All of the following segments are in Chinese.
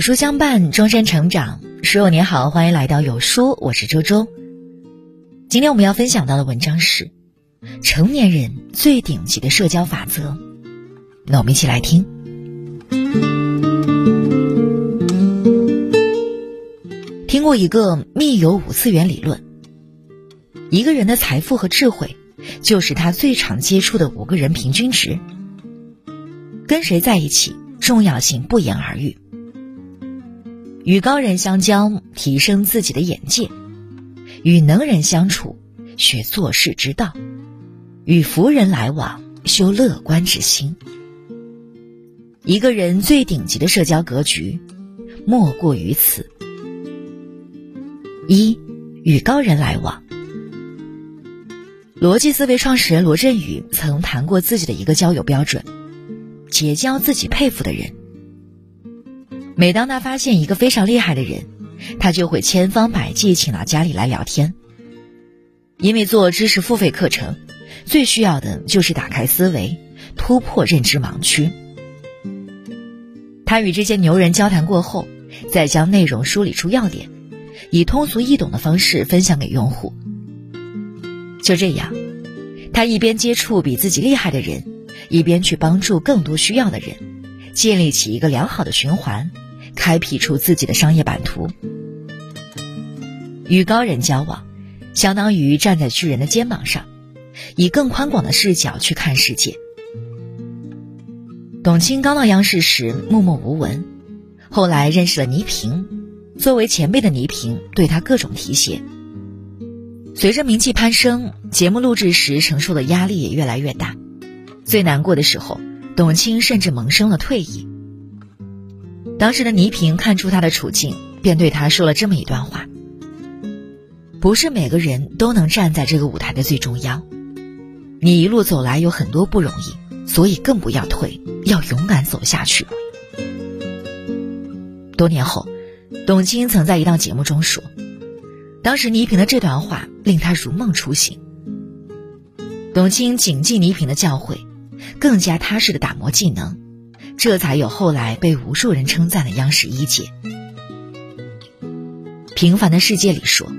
有书相伴，终身成长。书友你好，欢迎来到有书，我是周周。今天我们要分享到的文章是成年人最顶级的社交法则。那我们一起来听。听过一个密友五次元理论，一个人的财富和智慧，就是他最常接触的五个人平均值。跟谁在一起，重要性不言而喻。与高人相交，提升自己的眼界；与能人相处，学做事之道；与福人来往，修乐观之心。一个人最顶级的社交格局，莫过于此。一，与高人来往。逻辑思维创始人罗振宇曾谈过自己的一个交友标准：结交自己佩服的人。每当他发现一个非常厉害的人，他就会千方百计请到家里来聊天。因为做知识付费课程，最需要的就是打开思维，突破认知盲区。他与这些牛人交谈过后，再将内容梳理出要点，以通俗易懂的方式分享给用户。就这样，他一边接触比自己厉害的人，一边去帮助更多需要的人，建立起一个良好的循环。开辟出自己的商业版图。与高人交往，相当于站在巨人的肩膀上，以更宽广的视角去看世界。董卿刚到央视时默默无闻，后来认识了倪萍，作为前辈的倪萍对他各种提携。随着名气攀升，节目录制时承受的压力也越来越大。最难过的时候，董卿甚至萌生了退意。当时的倪萍看出他的处境，便对他说了这么一段话：“不是每个人都能站在这个舞台的最中央，你一路走来有很多不容易，所以更不要退，要勇敢走下去。”多年后，董卿曾在一档节目中说：“当时倪萍的这段话令他如梦初醒。”董卿谨记倪萍的教诲，更加踏实的打磨技能。这才有后来被无数人称赞的央视一姐。平凡的世界里说，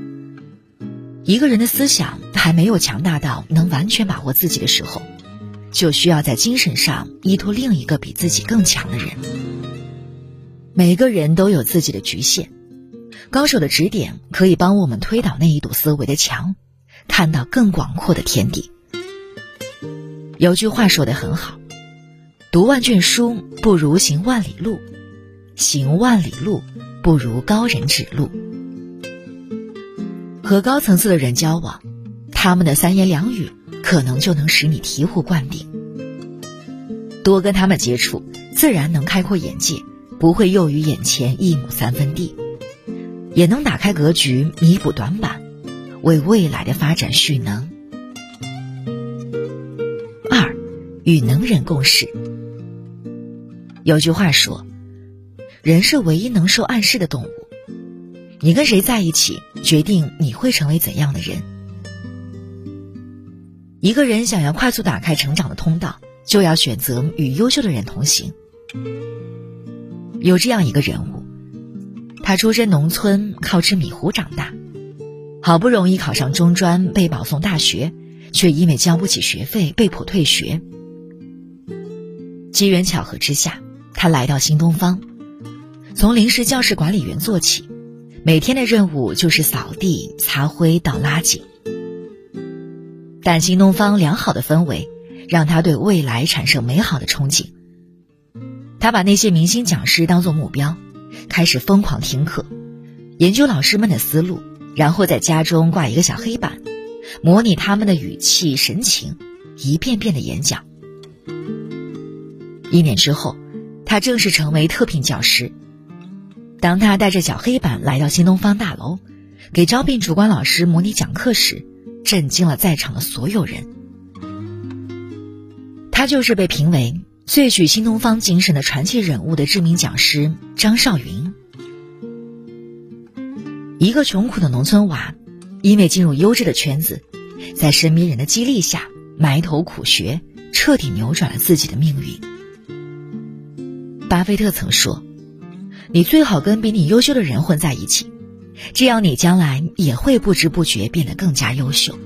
一个人的思想还没有强大到能完全把握自己的时候，就需要在精神上依托另一个比自己更强的人。每个人都有自己的局限，高手的指点可以帮我们推倒那一堵思维的墙，看到更广阔的天地。有句话说的很好。读万卷书不如行万里路，行万里路不如高人指路。和高层次的人交往，他们的三言两语可能就能使你醍醐灌顶。多跟他们接触，自然能开阔眼界，不会囿于眼前一亩三分地，也能打开格局，弥补短板，为未来的发展蓄能。与能人共事。有句话说：“人是唯一能受暗示的动物。你跟谁在一起，决定你会成为怎样的人。一个人想要快速打开成长的通道，就要选择与优秀的人同行。有这样一个人物，他出身农村，靠吃米糊长大，好不容易考上中专，被保送大学，却因为交不起学费，被迫退学。机缘巧合之下。”他来到新东方，从临时教室管理员做起，每天的任务就是扫地、擦灰、倒垃圾。但新东方良好的氛围让他对未来产生美好的憧憬。他把那些明星讲师当做目标，开始疯狂听课，研究老师们的思路，然后在家中挂一个小黑板，模拟他们的语气神情，一遍遍的演讲。一年之后。他正式成为特聘教师。当他带着小黑板来到新东方大楼，给招聘主管老师模拟讲课时，震惊了在场的所有人。他就是被评为最具新东方精神的传奇人物的知名讲师张少云。一个穷苦的农村娃，因为进入优质的圈子，在身边人的激励下，埋头苦学，彻底扭转了自己的命运。巴菲特曾说：“你最好跟比你优秀的人混在一起，这样你将来也会不知不觉变得更加优秀。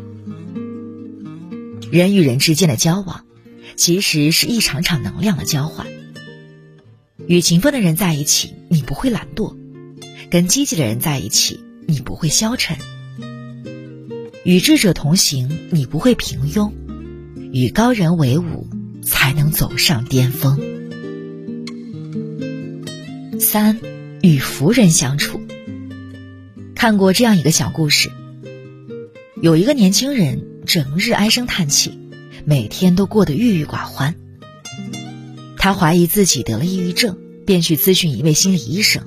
人与人之间的交往，其实是一场场能量的交换。与勤奋的人在一起，你不会懒惰；跟积极的人在一起，你不会消沉；与智者同行，你不会平庸；与高人为伍，才能走上巅峰。三，与福人相处。看过这样一个小故事：有一个年轻人整日唉声叹气，每天都过得郁郁寡欢。他怀疑自己得了抑郁症，便去咨询一位心理医生。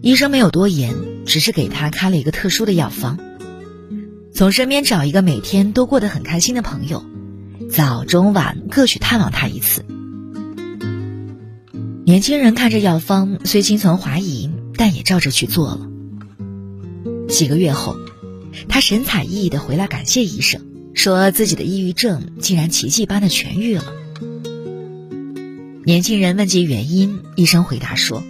医生没有多言，只是给他开了一个特殊的药方：从身边找一个每天都过得很开心的朋友，早中晚各去探望他一次。年轻人看着药方，虽心存怀疑，但也照着去做了。几个月后，他神采奕奕的回来感谢医生，说自己的抑郁症竟然奇迹般的痊愈了。年轻人问及原因，医生回答说：“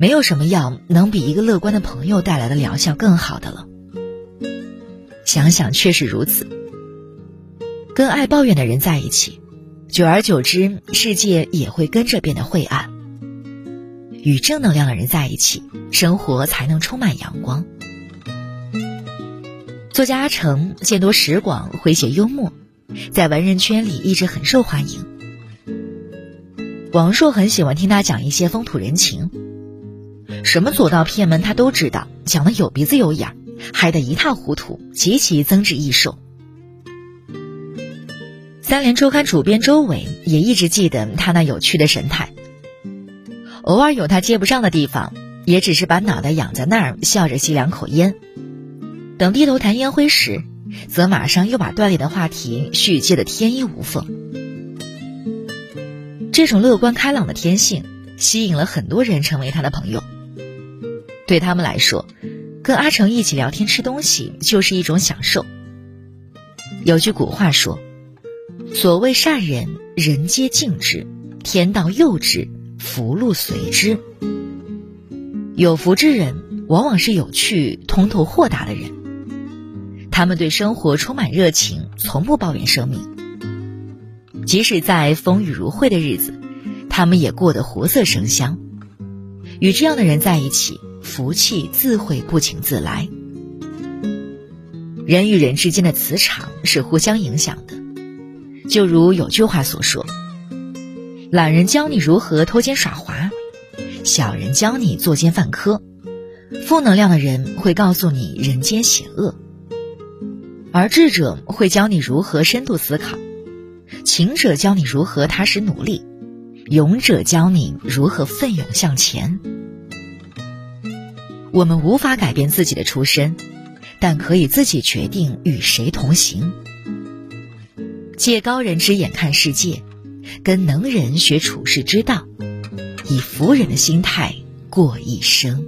没有什么药能比一个乐观的朋友带来的疗效更好的了。”想想确实如此。跟爱抱怨的人在一起，久而久之，世界也会跟着变得晦暗。与正能量的人在一起，生活才能充满阳光。作家阿成见多识广，诙谐幽默，在文人圈里一直很受欢迎。王朔很喜欢听他讲一些风土人情，什么左道偏门他都知道，讲的有鼻子有眼儿，嗨得一塌糊涂，极其增值益寿。三联周刊主编周伟也一直记得他那有趣的神态，偶尔有他接不上的地方，也只是把脑袋仰在那儿，笑着吸两口烟，等低头弹烟灰时，则马上又把锻炼的话题续接的天衣无缝。这种乐观开朗的天性，吸引了很多人成为他的朋友。对他们来说，跟阿成一起聊天吃东西就是一种享受。有句古话说：“所谓善人，人皆敬之；天道佑之，福禄随之。”有福之人，往往是有趣、通透、豁达的人。他们对生活充满热情，从不抱怨生命。即使在风雨如晦的日子，他们也过得活色生香。与这样的人在一起，福气自会不请自来。人与人之间的磁场是互相影响的，就如有句话所说：“懒人教你如何偷奸耍滑，小人教你作奸犯科，负能量的人会告诉你人间险恶，而智者会教你如何深度思考。”勤者教你如何踏实努力，勇者教你如何奋勇向前。我们无法改变自己的出身，但可以自己决定与谁同行。借高人之眼看世界，跟能人学处世之道，以服人的心态过一生。